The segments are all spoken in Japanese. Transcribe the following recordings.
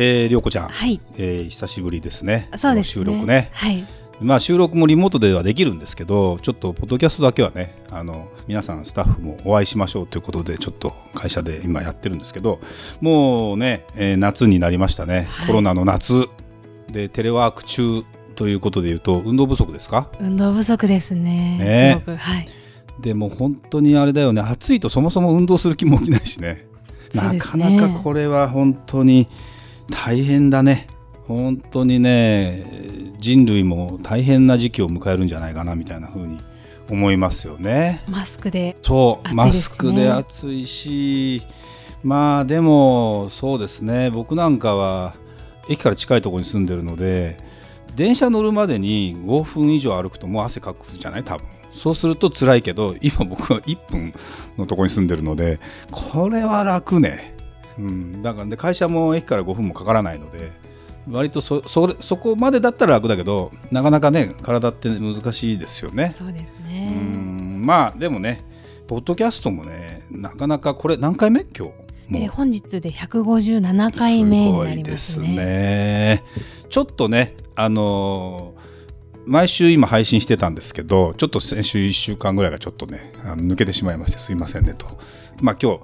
えー、りょうこちゃん、はい。えー、久しぶりですね。そうですね。収録ね。はい。まあ収録もリモートではできるんですけどちょっとポッドキャストだけはねあの皆さんスタッフもお会いしましょうということでちょっと会社で今やってるんですけどもうね、えー夏になりましたね、はい。コロナの夏。でテレワーク中ということでいうと運動不足ですか？運動不足ですね。ね。すごく。はい。でも本当にあれだよね。暑いとそもそも運動する気も起きないしね。ね。かなかこれは本当に大変だね。本当にね人類も大変な時期を迎えるんじゃないかなみたいな風に思いますよね。マスクでそう、マスクで暑いしまあでもそうですね。僕なんかは駅から近いところに住んでるので電車乗るまでに5分以上歩くともう汗かくじゃない？多分。そうすると辛いけど今僕は1分のところに住んでるのでこれは楽ね、うん、だからで会社も駅から5分もかからないので割とそそれそこまでだったら楽だけどなかなかね体って難しいですよね。そうですうねん。まあでもねポッドキャストもねなかなかこれ何回目？今日えー本日で157回目になりますね。すごいですね。ちょっとねあのー毎週今配信してたんですけどちょっと先週1週間ぐらいがちょっとねあの抜けてしまいましてすいませんねと。まあ今日ちょ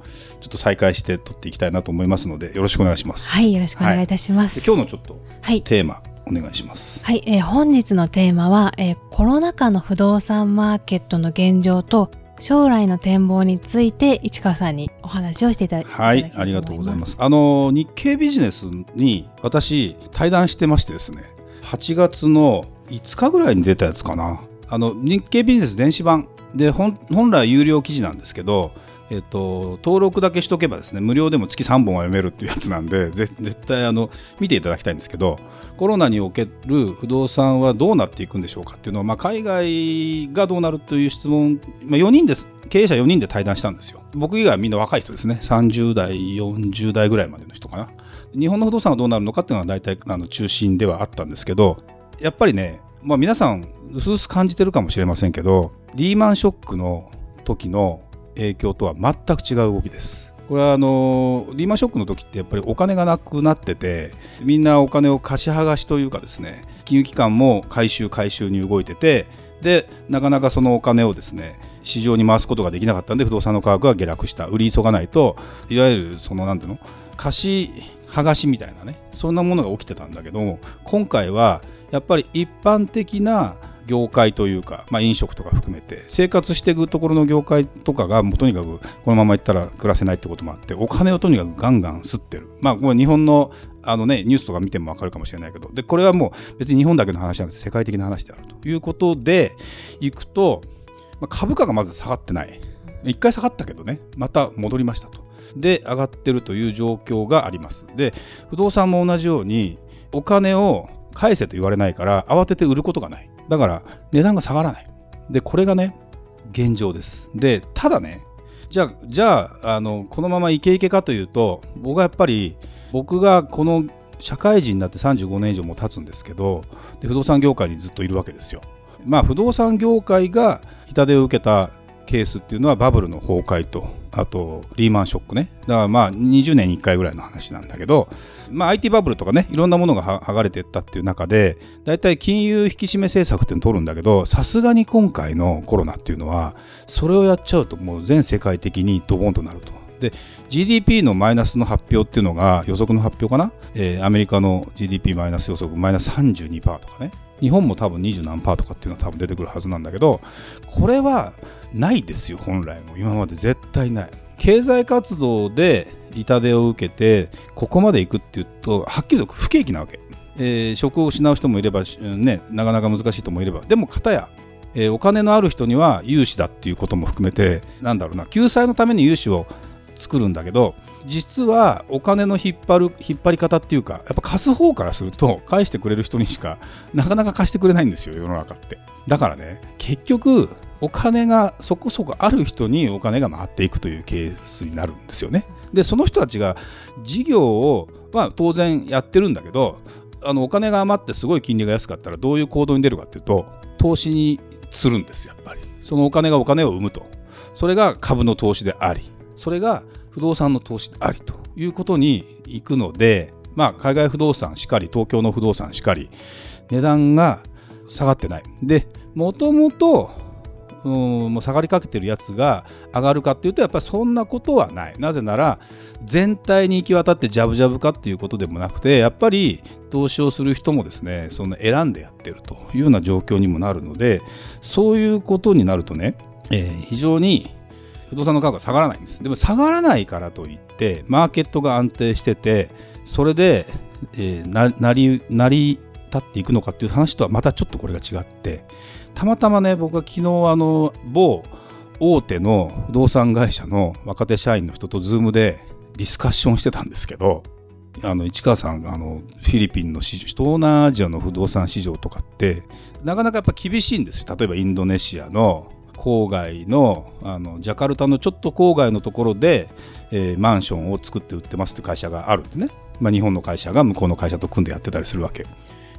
っと再開して撮っていきたいなと思いますのでよろしくお願いします。はいよろしくお願いいたします。で今日のちょっとはい。テーマお願いします。はい、えー本日のテーマは、えーコロナ禍の不動産マーケットの現状と将来の展望について市川さんにお話をしていただきはいたいありがとうございます。あの日経ビジネスに私対談してましてですね8月の5日ぐらいに出たやつかな。あの日経ビジネス電子版。で本来有料記事なんですけどえっと、登録だけしとけばですね無料でも月3本は読めるっていうやつなんで絶対あの見ていただきたいんですけどコロナにおける不動産はどうなっていくんでしょうかっていうのは、まあ、海外がどうなるという質問、まあ、4人です。経営者4人で対談したんですよ。僕以外はみんな若い人ですね。30代40代ぐらいまでの人かな。日本の不動産はどうなるのかっていうのは大体あの中心ではあったんですけどやっぱりね、まあ、皆さん薄々感じてるかもしれませんけどリーマンショックの時の影響とは全く違う動きです。これはあのリーマンショックの時ってやっぱりお金がなくなっててみんなお金を貸し剥がしというかですね金融機関も回収回収に動いててでなかなかそのお金をですね市場に回すことができなかったんで不動産の価格が下落した売り急がないといわゆるそのなんていうの貸し剥がしみたいなねそんなものが起きてたんだけど今回はやっぱり一般的な業界というか、まあ、飲食とか含めて生活していくところの業界とかがもうとにかくこのままいったら暮らせないってこともあってお金をとにかくガンガン吸ってる。まあこれ日本のあの、ね、ニュースとか見ても分かるかもしれないけどでこれはもう別に日本だけの話じゃなくて世界的な話であると。いうことでいくと、まあ、株価がまず下がってない。一回下がったけどねまた戻りましたと。で上がってるという状況があります。で不動産も同じようにお金を返せと言われないから慌てて売ることがない。だから値段が下がらない。でこれがね現状です。でただねじゃあじゃああのこのままイケイケかというと僕はやっぱり僕がこの社会人になって35年以上も経つんですけどで不動産業界にずっといるわけですよ。まあ不動産業界が痛手を受けたケースっていうのはバブルの崩壊とあとリーマンショックね。だからまあ20年に1回ぐらいの話なんだけど、まあ、IT バブルとかねいろんなものが剥がれていったっていう中で大体金融引き締め政策っていうのを取るんだけどさすがに今回のコロナっていうのはそれをやっちゃうともう全世界的にドボンとなると。で GDP のマイナスの発表っていうのが予測の発表かな、えーアメリカの GDP マイナス予測マイナス32%とかね。日本も多分20何パーとかっていうのは多分出てくるはずなんだけどこれはないですよ本来も。今まで絶対ない。経済活動で痛手を受けてここまでいくっていうとはっきりと不景気なわけ、えー職を失う人もいれば、ね、なかなか難しい人もいれば。でも片やえーお金のある人には融資だっていうことも含めてなんだろうな。救済のために融資を作るんだけど実はお金の引っ張る引っ張り方っていうかやっぱ貸す方からすると返してくれる人にしかなかなか貸してくれないんですよ世の中って。だからね結局お金がそこそこある人にお金が回っていくというケースになるんですよね。でその人たちが事業を、まあ、当然やってるんだけどあのお金が余ってすごい金利が安かったらどういう行動に出るかっていうと投資にするんですやっぱり。そのお金がお金を生むと。それが株の投資でありそれが不動産の投資でありということに行くのでまあ海外不動産しかり東京の不動産しかり値段が下がってない。でもともともう下がりかけてるやつが上がるかっていうとやっぱりそんなことはない。なぜなら全体に行き渡ってジャブジャブかっていうことでもなくてやっぱり投資をする人もですねその選んでやってるというような状況にもなるのでそういうことになるとね、えー、非常に不動産の価格が下がらないんです。でも下がらないからといってマーケットが安定しててそれで、えー、ななり成り立っていくのかっていう話とはまたちょっとこれが違ってたまたまね僕は昨日あの某大手の不動産会社の若手社員の人と Zoom でディスカッションしてたんですけどあの市川さんあのフィリピンの市場東南アジアの不動産市場とかってなかなかやっぱ厳しいんですよ。例えばインドネシアの郊外のあのジャカルタのちょっと郊外のところで、えー、マンションを作って売ってますって会社があるんですね、まあ、日本の会社が向こうの会社と組んでやってたりするわけ。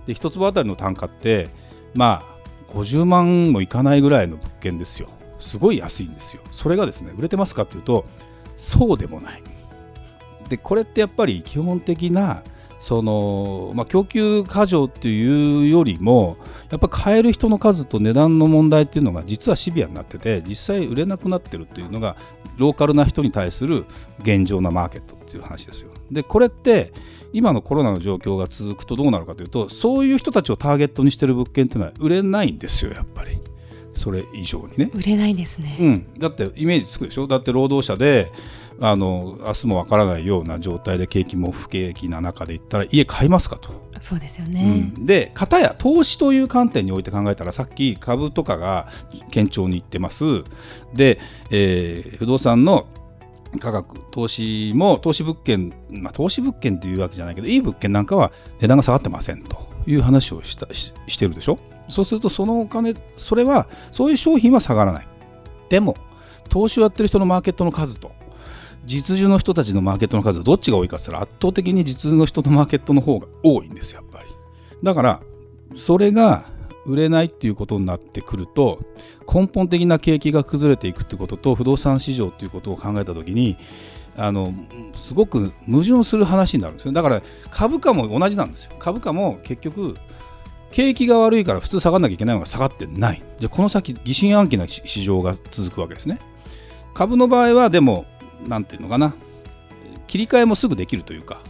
で一坪あたりの単価ってまあ50万もいかないぐらいの物件ですよ。すごい安いんですよ。それがですね売れてますかっていうとそうでもない。でこれってやっぱり基本的なその、まあ、供給過剰っていうよりもやっぱ買える人の数と値段の問題っていうのが実はシビアになってて実際売れなくなってるっていうのがローカルな人に対する現状なマーケットっていう話ですよ。でこれって今のコロナの状況が続くとどうなるかというとそういう人たちをターゲットにしてる物件っていうのは売れないんですよやっぱり。それ以上にね売れないですね、うん、だってイメージつくでしょ？だって労働者であの明日もわからないような状態で景気も不景気な中で言ったら家買いますかと。そうですよね、うん、で片や投資という観点において考えたらさっき株とかが堅調にいってます。で、えー、不動産の価格投資も投資物件、まあ、投資物件というわけじゃないけどいい物件なんかは値段が下がってませんと。いう話をしたししてるでしょ？そうするとそのお金それはそういう商品は下がらない。でも投資をやってる人のマーケットの数と実需の人たちのマーケットの数はどっちが多いかって言ったら圧倒的に実需の人のマーケットの方が多いんですやっぱり。だからそれが売れないっていうことになってくると根本的な景気が崩れていくってことと不動産市場っていうことを考えた時にあのすごく矛盾する話になるんですねだから株価も同じなんですよ。株価も結局景気が悪いから普通下がらなきゃいけないのが下がってない。でこの先疑心暗鬼な市場が続くわけですね。株の場合はでも何ていうのかな。切り替えもすぐできるというか。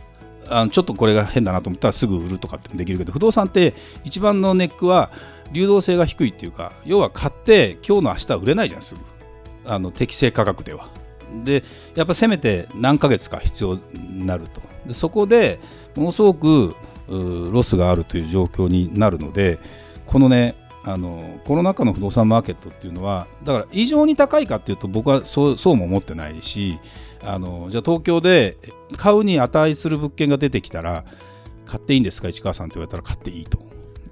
あのちょっとこれが変だなと思ったらすぐ売るとかってもできるけど不動産って一番のネックは流動性が低いっていうか要は買って今日の明日は売れないじゃんすぐ。あの適正価格では。でやっぱせめて何ヶ月か必要になると。でそこでものすごくロスがあるという状況になるのでこのねあのコロナ禍の不動産マーケットっていうのはだから異常に高いかっていうと僕はそうそうも思ってないしあのじゃあ東京で買うに値する物件が出てきたら買っていいんですか？市川さんって言われたら買っていいと。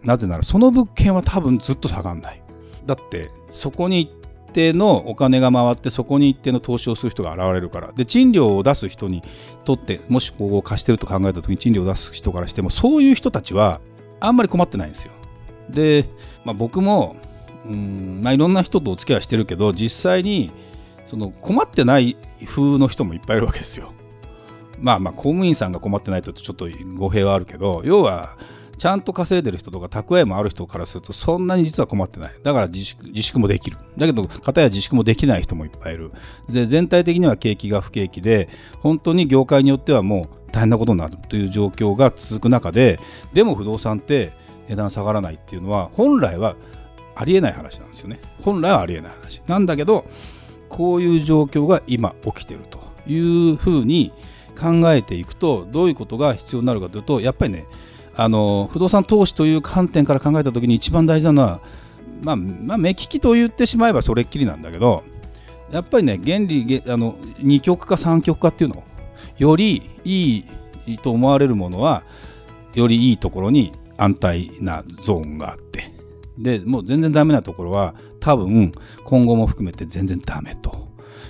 なぜならその物件は多分ずっと下がんない。だってそこに一定のお金が回ってそこに一定の投資をする人が現れるから。で賃料を出す人にとってもしここを貸してると考えた時に賃料を出す人からしてもそういう人たちはあんまり困ってないんですよ。で、まあ、僕もうん、まあ、いろんな人とお付き合いしてるけど実際にその困ってない風の人もいっぱいいるわけですよ。まあまあ公務員さんが困ってないとちょっと語弊はあるけど要はちゃんと稼いでる人とか蓄えもある人からするとそんなに実は困ってない。だから自粛もできる。だけど片や自粛もできない人もいっぱいいる。で全体的には景気が不景気で本当に業界によってはもう大変なことになるという状況が続く中ででも不動産って値段下がらないっていうのは本来はありえない話なんですよね。本来はありえない話。なんだけどこういう状況が今起きてるというふうに考えていくとどういうことが必要になるかというとやっぱりねあの不動産投資という観点から考えた時に一番大事なのは、まあ、まあ目利きと言ってしまえばそれっきりなんだけどやっぱりね原理あの二極化三極化っていうのよりいいと思われるものはよりいいところに安泰なゾーンがあって。でもう全然ダメなところは多分今後も含めて全然ダメと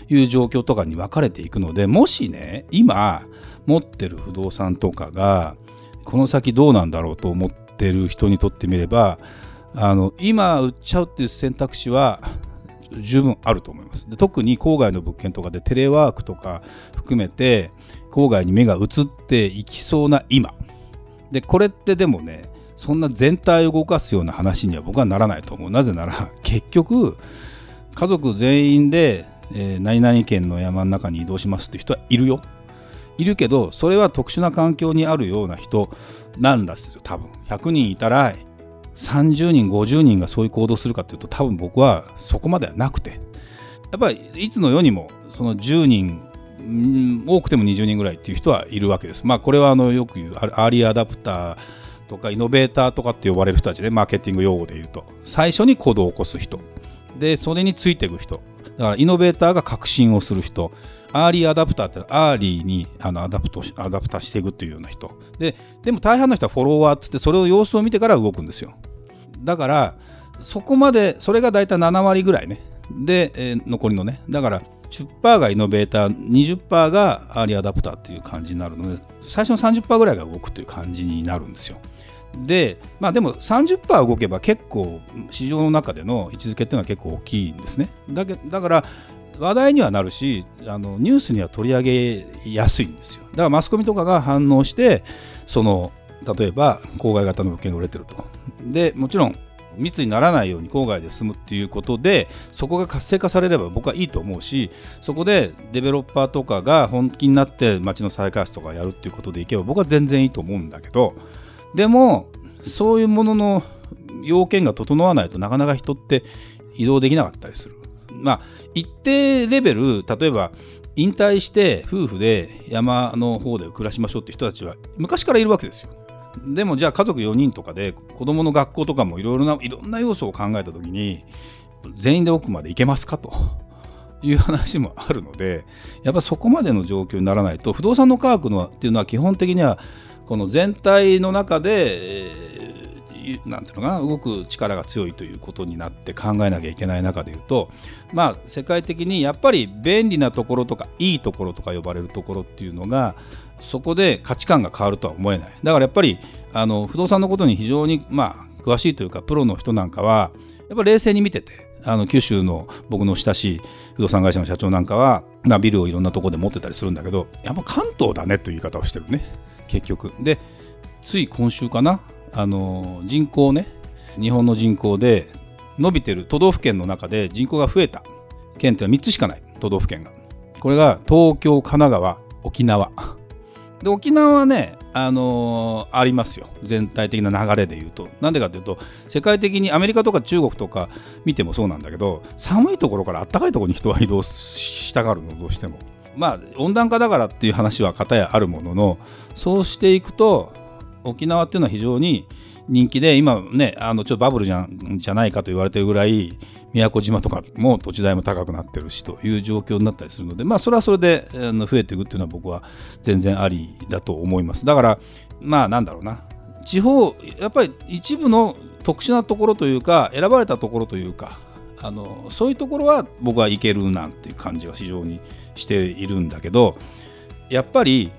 いう状況とかに分かれていくのでもしね今持ってる不動産とかがこの先どうなんだろうと思ってる人にとってみればあの今売っちゃうっていう選択肢は十分あると思います。で特に郊外の物件とかでテレワークとか含めて郊外に目が移っていきそうな今。でこれってでもねそんな全体を動かすような話には僕はならないと思う。なぜなら 結局家族全員で、えー、何々県の山の中に移動しますって人はいるよ。いるけどそれは特殊な環境にあるような人なんですよ多分。100人いたら30人50人がそういう行動するかっていうと多分僕はそこまではなくて。やっぱりいつの世にもその10人多くても20人ぐらいっていう人はいるわけです。まあこれはあのよく言うアーリーアダプターとかイノベーターとかって呼ばれる人たちでマーケティング用語で言うと。最初に行動を起こす人。でそれについていく人。だからイノベーターが革新をする人。アーリーアダプターって early にあの adopt アダプターしていくっていうような人。ででも大半の人はフォロワーっつってそれを様子を見てから動くんですよ。だからそこまでそれが大体7割ぐらいね。で、えー、残りのね。だから10%がイノベーター20%がアーリーアダプターっていう感じになるので最初の30%ぐらいが動くという感じになるんですよ。でまあでも30%動けば結構市場の中での位置づけっていうのは結構大きいんですね。だけだから話題にはなるしあのニュースには取り上げやすいんですよ。だからマスコミとかが反応してその例えば郊外型の物件が売れてると。でもちろん密にならないように郊外で住むっていうことでそこが活性化されれば僕はいいと思うしそこでデベロッパーとかが本気になって街の再開発とかやるっていうことでいけば僕は全然いいと思うんだけどでもそういうものの要件が整わないとなかなか人って移動できなかったりする。まあ一定レベル例えば引退して夫婦で山の方で暮らしましょうって人たちは昔からいるわけですよ。でもじゃあ家族4人とかで子供の学校とかもいろいろないろんな要素を考えた時に全員で奥まで行けますかという話もあるのでやっぱそこまでの状況にならないと不動産の価格のっていうのは基本的にはこの全体の中で、えー、なんていうのかな動く力が強いということになって考えなきゃいけない中でいうとまあ世界的にやっぱり便利なところとかいいところとか呼ばれるところっていうのがそこで価値観が変わるとは思えない。だからやっぱりあの不動産のことに非常にまあ詳しいというかプロの人なんかはやっぱ冷静に見ててあの九州の僕の親しい不動産会社の社長なんかは、まあ、ビルをいろんなところで持ってたりするんだけどやっぱ関東だねという言い方をしてるね。結局。でつい今週かな？あの人口ね日本の人口で伸びてる都道府県の中で人口が増えた。県っては3つしかない都道府県が。これが東京神奈川沖縄。で沖縄はねあのー、ありますよ。全体的な流れで言うと。なんでかというと世界的にアメリカとか中国とか見てもそうなんだけど寒いところから暖かいところに人は移動したがるのどうしても。まあ温暖化だからっていう話は片やあるもののそうしていくと沖縄っていうのは非常に人気で今ねあのちょっとバブルじゃじゃないかと言われてるぐらい宮古島とかも土地代も高くなってるしという状況になったりするのでまあそれはそれで増えていくっていうのは僕は全然ありだと思います。だからまあなんだろうな。地方やっぱり一部の特殊なところというか選ばれたところというかあのそういうところは僕はいけるなんていう感じが非常にしているんだけどやっぱり、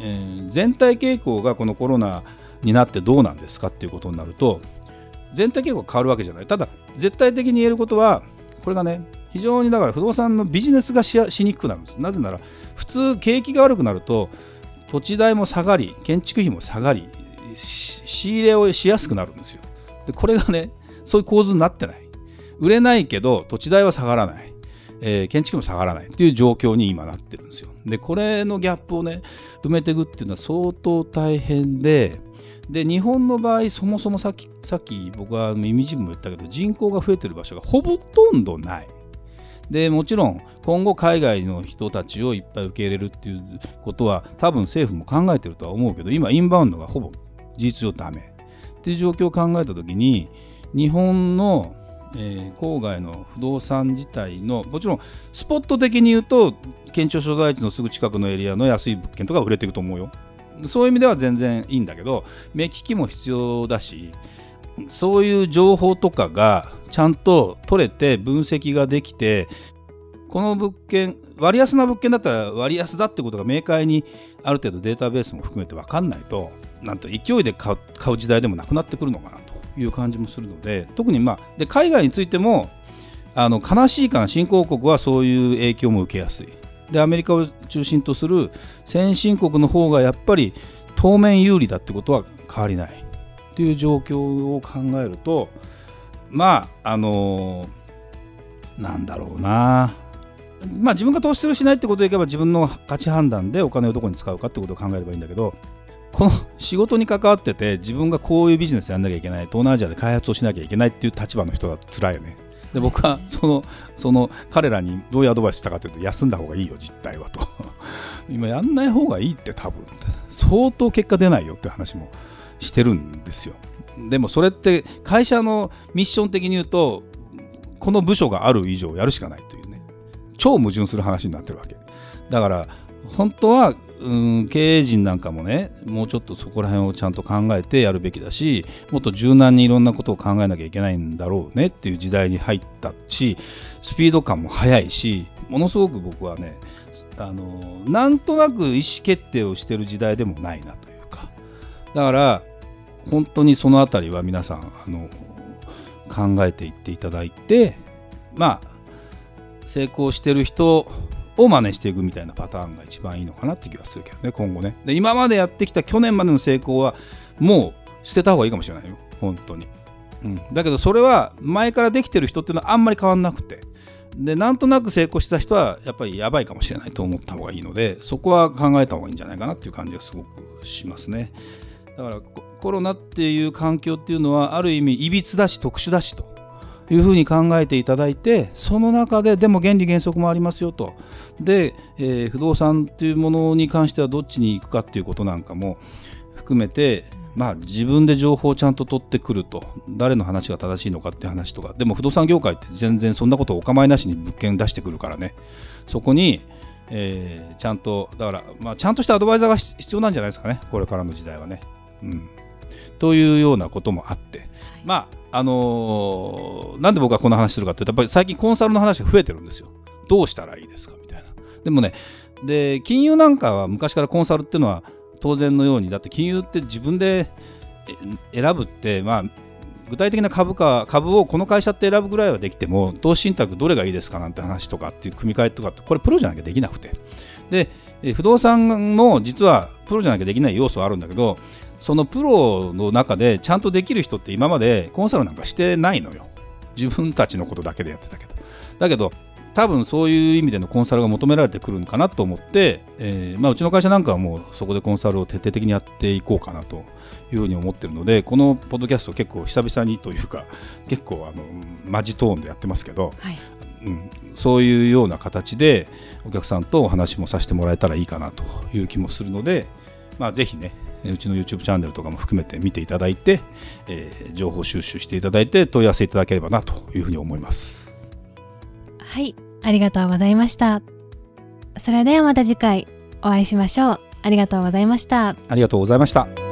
えー、全体傾向がこのコロナになってどうなんですかっていうことになると全体傾向が変わるわけじゃない。ただ絶対的に言えることはこれがね非常にだから不動産のビジネスがしにくくなるんです。なぜなら普通景気が悪くなると土地代も下がり建築費も下がり仕入れをしやすくなるんですよ。でこれがねそういう構図になってない。売れないけど土地代は下がらない。えー、建築も下がらないっていう状況に今なってるんですよ。でこれのギャップをね埋めていくっていうのは相当大変でで日本の場合そもそもさっきさっき僕は耳じも言ったけど人口が増えてる場所がほぼとんどない。でもちろん今後海外の人たちをいっぱい受け入れるっていうことは多分政府も考えてるとは思うけど今インバウンドがほぼ事実上ダメっていう状況を考えた時に日本のえー郊外の不動産自体のもちろんスポット的に言うと県庁所在地のすぐ近くのエリアの安い物件とか売れていくと思うよ。そういう意味では全然いいんだけど目利きも必要だしそういう情報とかがちゃんと取れて分析ができてこの物件割安な物件だったら割安だってことが明快にある程度データベースも含めて分かんないとなんと勢いで買う時代でもなくなってくるのかな。いう感じもするので特にまあで海外についてもあの悲しいかな新興国はそういう影響も受けやすい。でアメリカを中心とする先進国の方がやっぱり当面有利だってことは変わりない。という状況を考えるとまああのなんだろうな。まあ自分が投資するしないってことでいけば自分の価値判断でお金をどこに使うかってことを考えればいいんだけどこの仕事に関わってて自分がこういうビジネスやんなきゃいけない東南アジアで開発をしなきゃいけないっていう立場の人だと辛いよね。で僕はそのその彼らにどういうアドバイスしたかというと休んだ方がいいよ実態はと。今やんない方がいいって多分。相当結果出ないよって話もしてるんですよ。でもそれって会社のミッション的に言うとこの部署がある以上やるしかないというね。超矛盾する話になってるわけ。だから本当はうん経営陣なんかもねもうちょっとそこら辺をちゃんと考えてやるべきだしもっと柔軟にいろんなことを考えなきゃいけないんだろうねっていう時代に入ったしスピード感も速いしものすごく僕はねあのなんとなく意思決定をしてる時代でもないなというか。だから本当にそのあたりは皆さんあの考えていっていただいてまあ成功してる人を真似していくみたいなパターンが一番いいのかなって気がするけどね今後ね。で今までやってきた去年までの成功はもう捨てた方がいいかもしれないよ。本当に、うん、だけどそれは前からできてる人っていうのはあんまり変わんなくて。でなんとなく成功した人はやっぱりやばいかもしれないと思った方がいいのでそこは考えた方がいいんじゃないかなっていう感じがすごくしますね。だからコロナっていう環境っていうのはある意味いびつだし特殊だしと。いうふうに考えていただいてその中ででも原理原則もありますよと。で、えー、不動産っていうものに関してはどっちに行くかっていうことなんかも含めてまあ自分で情報をちゃんと取ってくると。誰の話が正しいのかっていう話とか。でも不動産業界って全然そんなことお構いなしに物件出してくるからね。そこに、えー、ちゃんとだから、まあ、ちゃんとしたアドバイザーが必要なんじゃないですかね。これからの時代はね。うん。というようなこともあって、まああのーなんで僕はこの話するかというとやっぱり最近コンサルの話が増えてるんですよ。どうしたらいいですかみたいな。でもねで金融なんかは昔からコンサルっていうのは当然のようにだって金融って自分でえ選ぶってまあ具体的な株価株をこの会社って選ぶぐらいはできても投資信託どれがいいですかなんて話とかっていう組み替えとかってこれプロじゃなきゃできなくて。で不動産も実はプロじゃなきゃできない要素はあるんだけどそのプロの中でちゃんとできる人って今までコンサルなんかしてないのよ。自分たちのことだけでやってたけど。だけど多分そういう意味でのコンサルが求められてくるのかなと思って、えーまあ、うちの会社なんかはもうそこでコンサルを徹底的にやっていこうかなというふうに思ってるのでこのポッドキャスト結構久々にというか 結構あのマジトーンでやってますけど、はいうん、そういうような形でお客さんとお話もさせてもらえたらいいかなという気もするので、まあ、ぜひねうちの YouTube チャンネルとかも含めて見ていただいて、えー情報収集していただいて問い合わせいただければなというふうに思います。はい、ありがとうございました。それではまた次回お会いしましょう。ありがとうございました。ありがとうございました。